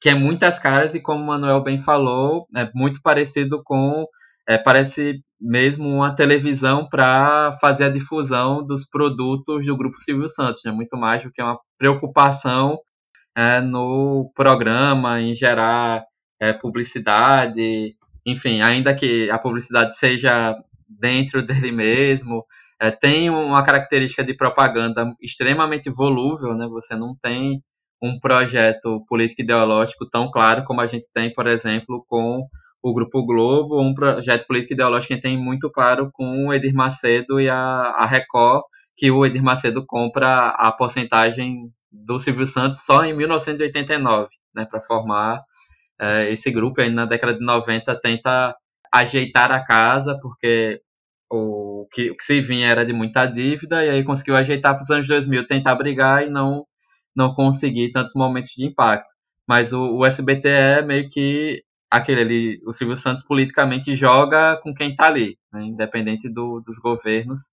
que é muitas caras e como o Manuel bem falou, é muito parecido com é, parece mesmo uma televisão para fazer a difusão dos produtos do grupo Silvio Santos, né? Muito mais do que uma preocupação é, no programa em gerar é, publicidade, enfim, ainda que a publicidade seja dentro [laughs] dele mesmo, é, tem uma característica de propaganda extremamente volúvel, né? Você não tem um projeto político ideológico tão claro como a gente tem, por exemplo, com o Grupo Globo, um projeto político ideológico que tem muito claro com o Edir Macedo e a, a Record, que o Edir Macedo compra a porcentagem do Silvio Santos só em 1989, né, para formar é, esse grupo. Aí na década de 90 tenta ajeitar a casa, porque o que, o que se vinha era de muita dívida, e aí conseguiu ajeitar para os anos 2000, tentar brigar e não, não conseguir tantos momentos de impacto. Mas o, o SBT é meio que aquele ali, o Silvio Santos politicamente joga com quem está ali, né, independente do, dos governos,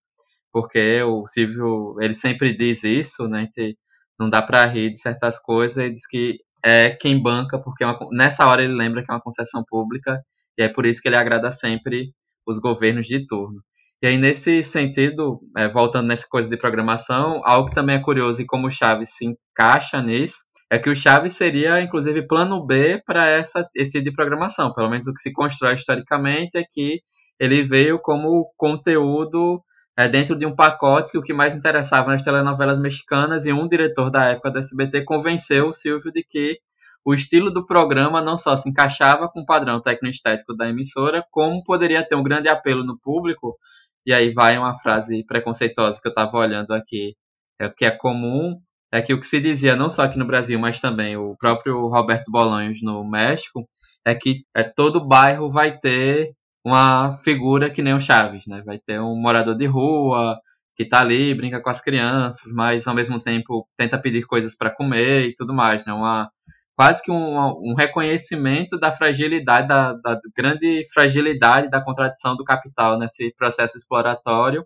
porque o Silvio, ele sempre diz isso, né, que não dá para rir de certas coisas, ele diz que é quem banca, porque é uma, nessa hora ele lembra que é uma concessão pública, e é por isso que ele agrada sempre os governos de turno. E aí, nesse sentido, é, voltando nessa coisa de programação, algo que também é curioso e como o Chaves se encaixa nisso, é que o Chaves seria, inclusive, plano B para esse de programação. Pelo menos o que se constrói historicamente é que ele veio como conteúdo é, dentro de um pacote que o que mais interessava nas telenovelas mexicanas e um diretor da época da SBT convenceu o Silvio de que o estilo do programa não só se encaixava com o padrão tecnoestético da emissora, como poderia ter um grande apelo no público. E aí vai uma frase preconceituosa que eu estava olhando aqui, é que é comum, é que o que se dizia não só aqui no Brasil, mas também o próprio Roberto Bolanhos no México, é que é, todo bairro vai ter uma figura que nem o Chaves, né? Vai ter um morador de rua que tá ali, brinca com as crianças, mas ao mesmo tempo tenta pedir coisas para comer e tudo mais, né? Uma, quase que um, um reconhecimento da fragilidade, da, da, grande fragilidade da contradição do capital nesse processo exploratório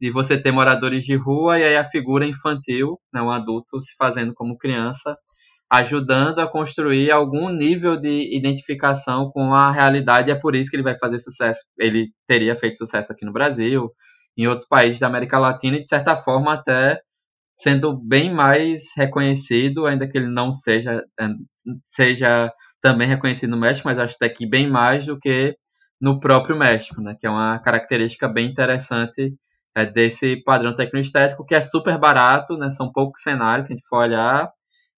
de você ter moradores de rua e aí a figura infantil, né, um adulto se fazendo como criança, ajudando a construir algum nível de identificação com a realidade. É por isso que ele vai fazer sucesso. Ele teria feito sucesso aqui no Brasil, em outros países da América Latina e de certa forma até sendo bem mais reconhecido, ainda que ele não seja, seja também reconhecido no México, mas acho até que bem mais do que no próprio México, né? Que é uma característica bem interessante é, desse padrão tecnoestético, que é super barato, né? São poucos cenários, se a gente for olhar,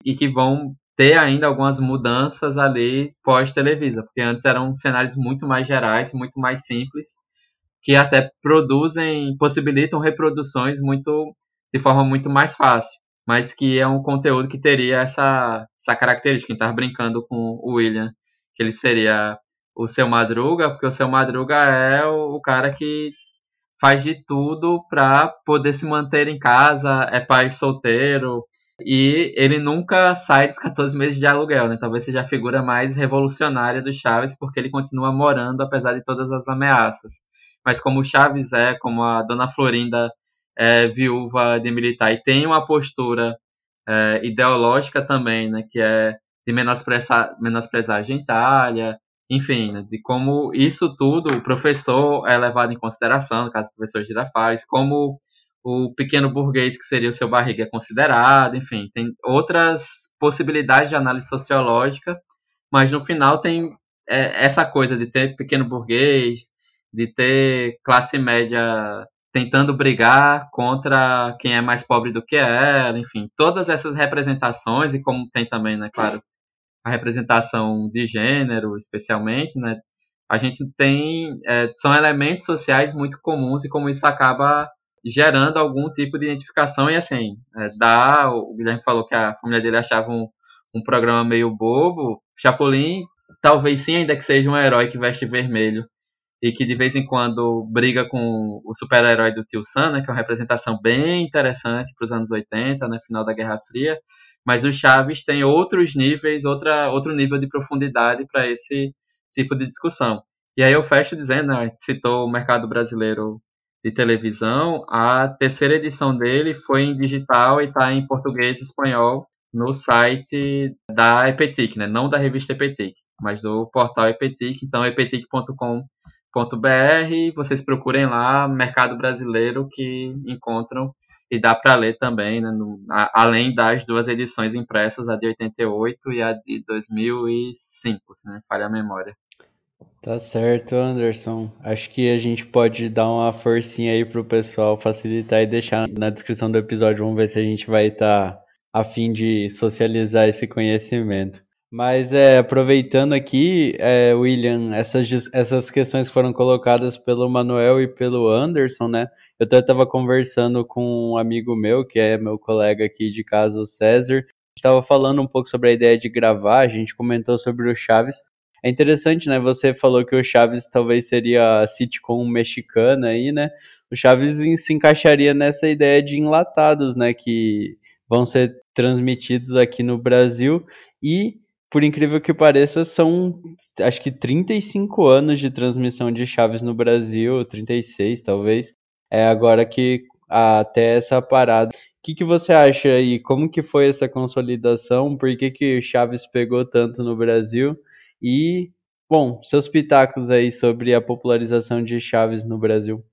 e que vão ter ainda algumas mudanças ali pós-Televisa, porque antes eram cenários muito mais gerais, muito mais simples, que até produzem, possibilitam reproduções muito de forma muito mais fácil, mas que é um conteúdo que teria essa, essa característica. Quem estava brincando com o William, que ele seria o seu Madruga, porque o seu Madruga é o, o cara que faz de tudo para poder se manter em casa, é pai solteiro, e ele nunca sai dos 14 meses de aluguel, né? Talvez seja a figura mais revolucionária do Chaves, porque ele continua morando apesar de todas as ameaças. Mas como o Chaves é, como a Dona Florinda é viúva de militar. E tem uma postura é, ideológica também, né, que é de menosprezar, menosprezar a gentalha, enfim, né, de como isso tudo, o professor é levado em consideração, no caso do professor Girafales, como o pequeno burguês, que seria o seu barriga, é considerado, enfim, tem outras possibilidades de análise sociológica, mas no final tem é, essa coisa de ter pequeno burguês, de ter classe média tentando brigar contra quem é mais pobre do que ela, enfim, todas essas representações, e como tem também, né, claro, a representação de gênero, especialmente, né, a gente tem, é, são elementos sociais muito comuns e como isso acaba gerando algum tipo de identificação. E assim, é, dá, o Guilherme falou que a família dele achava um, um programa meio bobo, Chapolin talvez sim, ainda que seja um herói que veste vermelho e que de vez em quando briga com o super-herói do Tio Sam, né, que é uma representação bem interessante para os anos 80, né, final da Guerra Fria, mas o Chaves tem outros níveis, outra, outro nível de profundidade para esse tipo de discussão. E aí eu fecho dizendo, né, citou o mercado brasileiro de televisão, a terceira edição dele foi em digital e está em português e espanhol no site da Epetic, né? não da revista Epetic, mas do portal Epetic, então epetic.com.br, vocês procurem lá mercado brasileiro que encontram e dá para ler também, né, no, a, além das duas edições impressas, a de 88 e a de 2005, se não falha a memória. Tá certo, Anderson. Acho que a gente pode dar uma forcinha aí pro pessoal facilitar e deixar na descrição do episódio. Vamos ver se a gente vai estar tá a fim de socializar esse conhecimento. Mas é, aproveitando aqui, é, William, essas, essas questões foram colocadas pelo Manuel e pelo Anderson, né? Eu até estava conversando com um amigo meu, que é meu colega aqui de casa, o César. Estava falando um pouco sobre a ideia de gravar, a gente comentou sobre o Chaves, é interessante, né? Você falou que o Chaves talvez seria a sitcom mexicana aí, né? O Chaves se encaixaria nessa ideia de enlatados, né? Que vão ser transmitidos aqui no Brasil e por incrível que pareça, são acho que 35 anos de transmissão de Chaves no Brasil, 36 talvez. É agora que até essa parada. O que, que você acha aí? Como que foi essa consolidação? Por que, que Chaves pegou tanto no Brasil? E, bom, seus pitacos aí sobre a popularização de Chaves no Brasil.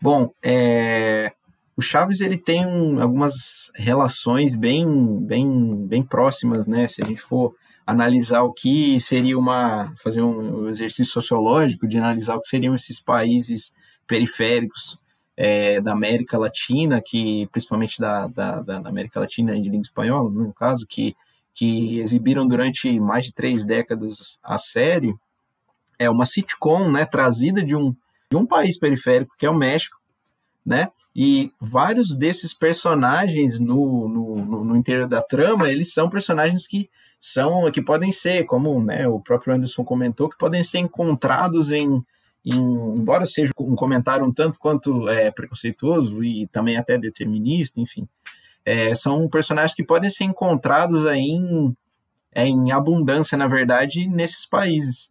Bom, é, o Chaves ele tem um, algumas relações bem, bem, bem próximas, né? Se a gente for analisar o que seria uma fazer um exercício sociológico de analisar o que seriam esses países periféricos é, da América Latina, que principalmente da, da, da América Latina de língua espanhola, no caso, que que exibiram durante mais de três décadas a série, é uma sitcom, né, trazida de um, de um país periférico, que é o México, né, e vários desses personagens no, no, no, interior da trama, eles são personagens que são que podem ser, como né, o próprio Anderson comentou, que podem ser encontrados em, em embora seja um comentário um tanto quanto é, preconceituoso e também até determinista, enfim, é, são personagens que podem ser encontrados aí em, é, em abundância, na verdade, nesses países,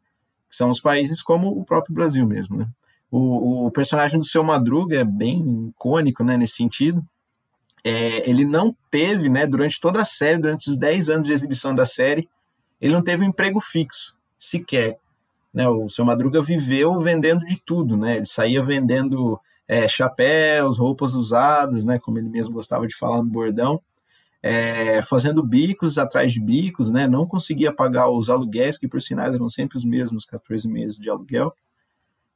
que são os países como o próprio Brasil mesmo, né? O, o personagem do Seu Madruga é bem icônico, né, nesse sentido. É, ele não teve, né, durante toda a série, durante os 10 anos de exibição da série, ele não teve um emprego fixo, sequer. Né, o Seu Madruga viveu vendendo de tudo, né? Ele saía vendendo é, chapéus, roupas usadas, né, como ele mesmo gostava de falar no bordão, é, fazendo bicos atrás de bicos, né, não conseguia pagar os aluguéis, que por sinais eram sempre os mesmos 14 meses de aluguel.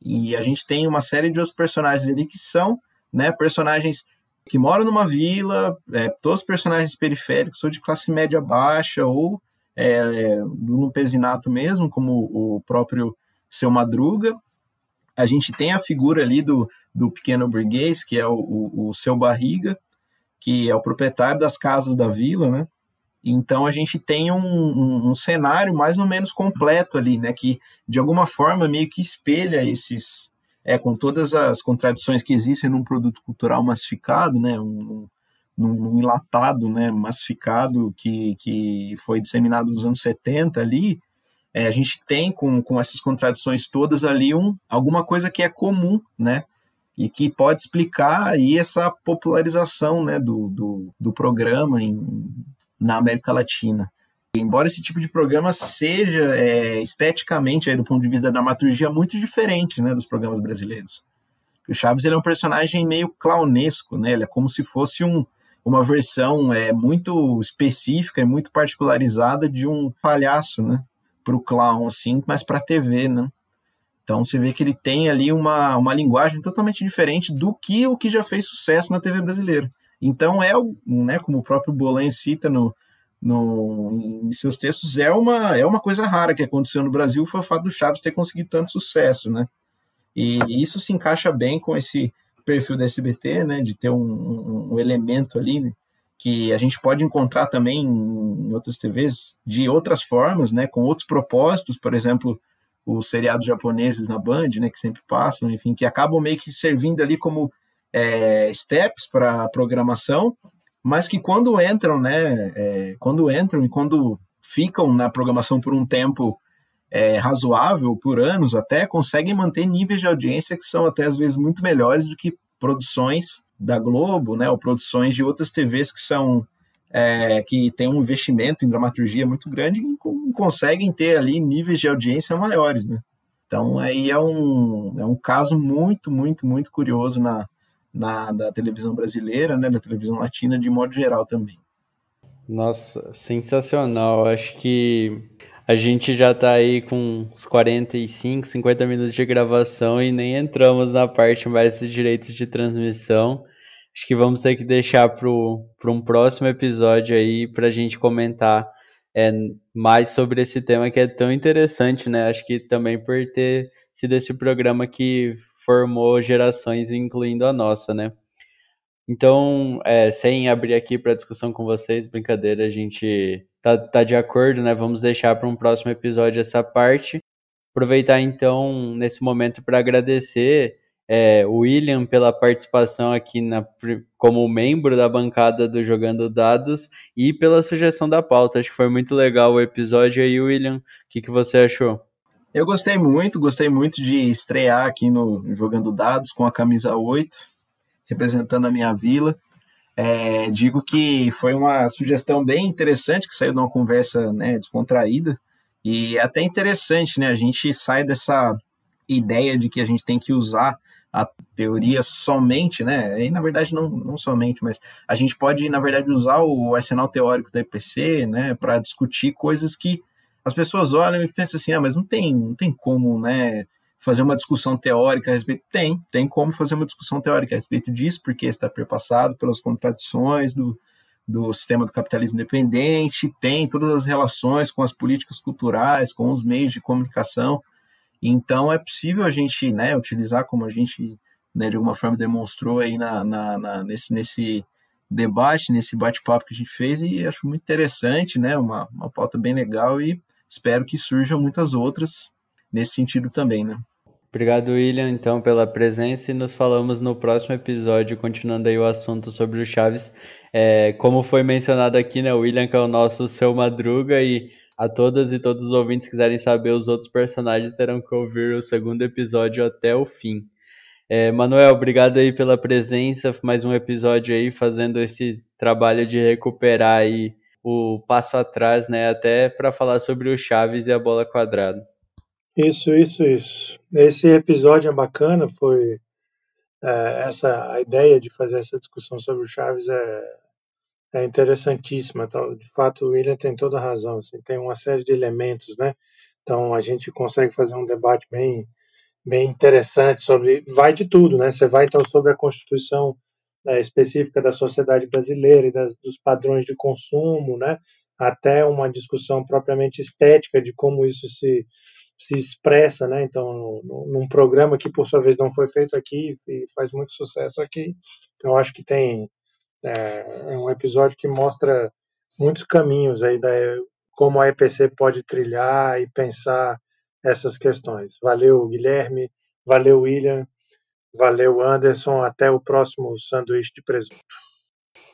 E a gente tem uma série de outros personagens ali que são né, personagens que moram numa vila, é, todos personagens periféricos, ou de classe média baixa, ou é, no pesinato mesmo, como o próprio Seu Madruga, a gente tem a figura ali do, do pequeno burguês, que é o, o, o seu barriga, que é o proprietário das casas da vila, né? Então a gente tem um, um, um, cenário mais ou menos completo ali, né? Que de alguma forma meio que espelha esses, é, com todas as contradições que existem num produto cultural massificado, né? Um, num, enlatado, né? Massificado que, que foi disseminado nos anos 70 ali, é, a gente tem com, com essas contradições todas ali um, alguma coisa que é comum, né? e que pode explicar aí essa popularização né, do, do, do programa em, na América Latina. Embora esse tipo de programa seja é, esteticamente, aí, do ponto de vista da dramaturgia, muito diferente né, dos programas brasileiros. O Chaves ele é um personagem meio clownesco, né? ele é como se fosse um, uma versão é, muito específica e muito particularizada de um palhaço, né? Para o clown, assim, mas para a TV, né? Então você vê que ele tem ali uma, uma linguagem totalmente diferente do que o que já fez sucesso na TV brasileira. Então é, né, como o próprio Bolanho cita no, no, em seus textos, é uma, é uma coisa rara que aconteceu no Brasil, foi o fato do Chaves ter conseguido tanto sucesso, né? E isso se encaixa bem com esse perfil da SBT, né, de ter um, um, um elemento ali que a gente pode encontrar também em outras TVs de outras formas, né, com outros propósitos, por exemplo, os seriados japoneses na Band, né, que sempre passam, enfim, que acabam meio que servindo ali como é, steps para programação, mas que quando entram, né, é, quando entram e quando ficam na programação por um tempo é, razoável, por anos até, conseguem manter níveis de audiência que são até às vezes muito melhores do que produções da Globo, né, ou produções de outras TVs que são é, que têm um investimento em dramaturgia muito grande e conseguem ter ali níveis de audiência maiores, né? Então aí é um, é um caso muito, muito, muito curioso na, na da televisão brasileira, né, da televisão latina de modo geral também. Nossa, sensacional. Acho que a gente já tá aí com uns 45, 50 minutos de gravação e nem entramos na parte mais dos direitos de transmissão. Acho que vamos ter que deixar para um próximo episódio aí para a gente comentar é, mais sobre esse tema que é tão interessante, né? Acho que também por ter sido esse programa que formou gerações, incluindo a nossa, né? Então, é, sem abrir aqui para discussão com vocês, brincadeira, a gente tá, tá de acordo, né? Vamos deixar para um próximo episódio essa parte. Aproveitar então nesse momento para agradecer é, o William pela participação aqui na, como membro da bancada do Jogando Dados e pela sugestão da pauta. Acho que foi muito legal o episódio aí, William. O que, que você achou? Eu gostei muito, gostei muito de estrear aqui no Jogando Dados com a camisa 8 representando a minha vila. É, digo que foi uma sugestão bem interessante que saiu de uma conversa né, descontraída e é até interessante, né? A gente sai dessa ideia de que a gente tem que usar a teoria somente, né? E na verdade não, não somente, mas a gente pode, na verdade, usar o arsenal teórico da IPC, né, para discutir coisas que as pessoas olham e pensam assim, ah, mas não tem, não tem como, né, fazer uma discussão teórica a respeito? Tem, tem como fazer uma discussão teórica a respeito disso, porque está perpassado pelas contradições do, do sistema do capitalismo independente, tem todas as relações com as políticas culturais, com os meios de comunicação. Então é possível a gente né, utilizar como a gente né, de alguma forma demonstrou aí na, na, na nesse, nesse debate, nesse bate-papo que a gente fez, e acho muito interessante, né, uma, uma pauta bem legal e espero que surjam muitas outras nesse sentido também, né? Obrigado, William, então, pela presença e nos falamos no próximo episódio, continuando aí o assunto sobre o Chaves. É, como foi mencionado aqui, né, o William, que é o nosso Seu Madruga, e a todas e todos os ouvintes que quiserem saber os outros personagens terão que ouvir o segundo episódio até o fim. É, Manuel, obrigado aí pela presença, mais um episódio aí, fazendo esse trabalho de recuperar aí o passo atrás, né, até para falar sobre o Chaves e a bola quadrada. Isso, isso, isso. Esse episódio é bacana, foi é, essa a ideia de fazer essa discussão sobre o Chaves é, é interessantíssima. De fato, o William tem toda a razão. Assim, tem uma série de elementos, né? Então a gente consegue fazer um debate bem bem interessante sobre vai de tudo, né? Você vai então sobre a constituição né, específica da sociedade brasileira e das, dos padrões de consumo, né? Até uma discussão propriamente estética de como isso se se expressa, né? Então, num programa que por sua vez não foi feito aqui e faz muito sucesso aqui, então acho que tem é, é, um episódio que mostra muitos caminhos aí da como a EPC pode trilhar e pensar essas questões. Valeu, Guilherme, valeu, William, valeu, Anderson. Até o próximo sanduíche de presunto.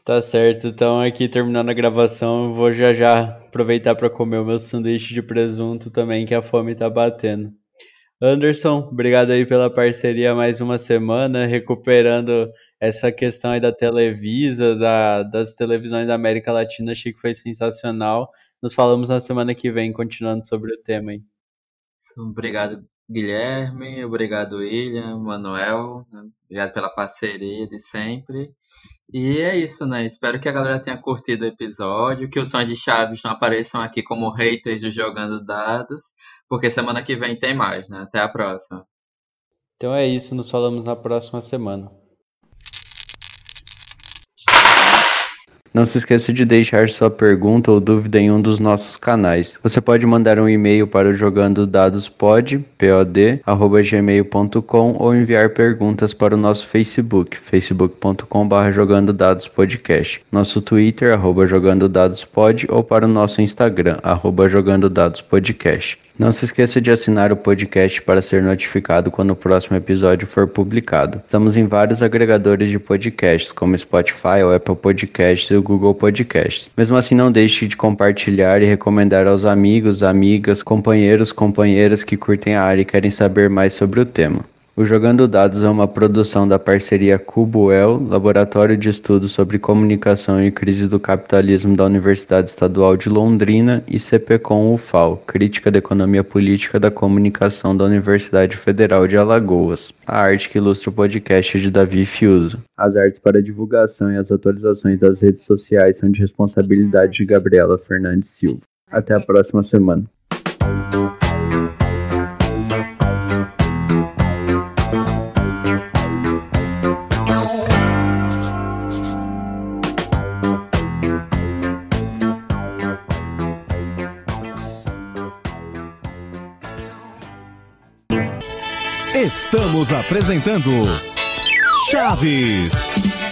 Tá certo, então aqui terminando a gravação, eu vou já já aproveitar para comer o meu sanduíche de presunto também, que a fome tá batendo. Anderson, obrigado aí pela parceria mais uma semana, recuperando essa questão aí da Televisa, da, das televisões da América Latina, achei que foi sensacional. Nos falamos na semana que vem, continuando sobre o tema aí. Obrigado, Guilherme. Obrigado, William, Manuel. né? Obrigado pela parceria de sempre. E é isso, né? Espero que a galera tenha curtido o episódio, que os sons de Chaves não apareçam aqui como haters do Jogando Dados, porque semana que vem tem mais, né? Até a próxima. Então é isso, nos falamos na próxima semana. Não se esqueça de deixar sua pergunta ou dúvida em um dos nossos canais. Você pode mandar um e-mail para o jogandodadospod, pod, arroba gmail.com ou enviar perguntas para o nosso Facebook, facebook.com.br jogandodadospodcast, nosso Twitter, arroba jogandodadospod ou para o nosso Instagram, arroba jogandodadospodcast. Não se esqueça de assinar o podcast para ser notificado quando o próximo episódio for publicado. Estamos em vários agregadores de podcasts, como Spotify, o Apple Podcasts e o Google Podcasts. Mesmo assim, não deixe de compartilhar e recomendar aos amigos, amigas, companheiros, companheiras que curtem a área e querem saber mais sobre o tema. O Jogando Dados é uma produção da parceria Cuboel, Laboratório de Estudos sobre Comunicação e Crise do Capitalismo da Universidade Estadual de Londrina e CPCom UFAL, Crítica da Economia Política da Comunicação da Universidade Federal de Alagoas. A arte que ilustra o podcast é de Davi Fiuso. As artes para divulgação e as atualizações das redes sociais são de responsabilidade de Gabriela Fernandes Silva. Até a próxima semana. Estamos apresentando Chaves.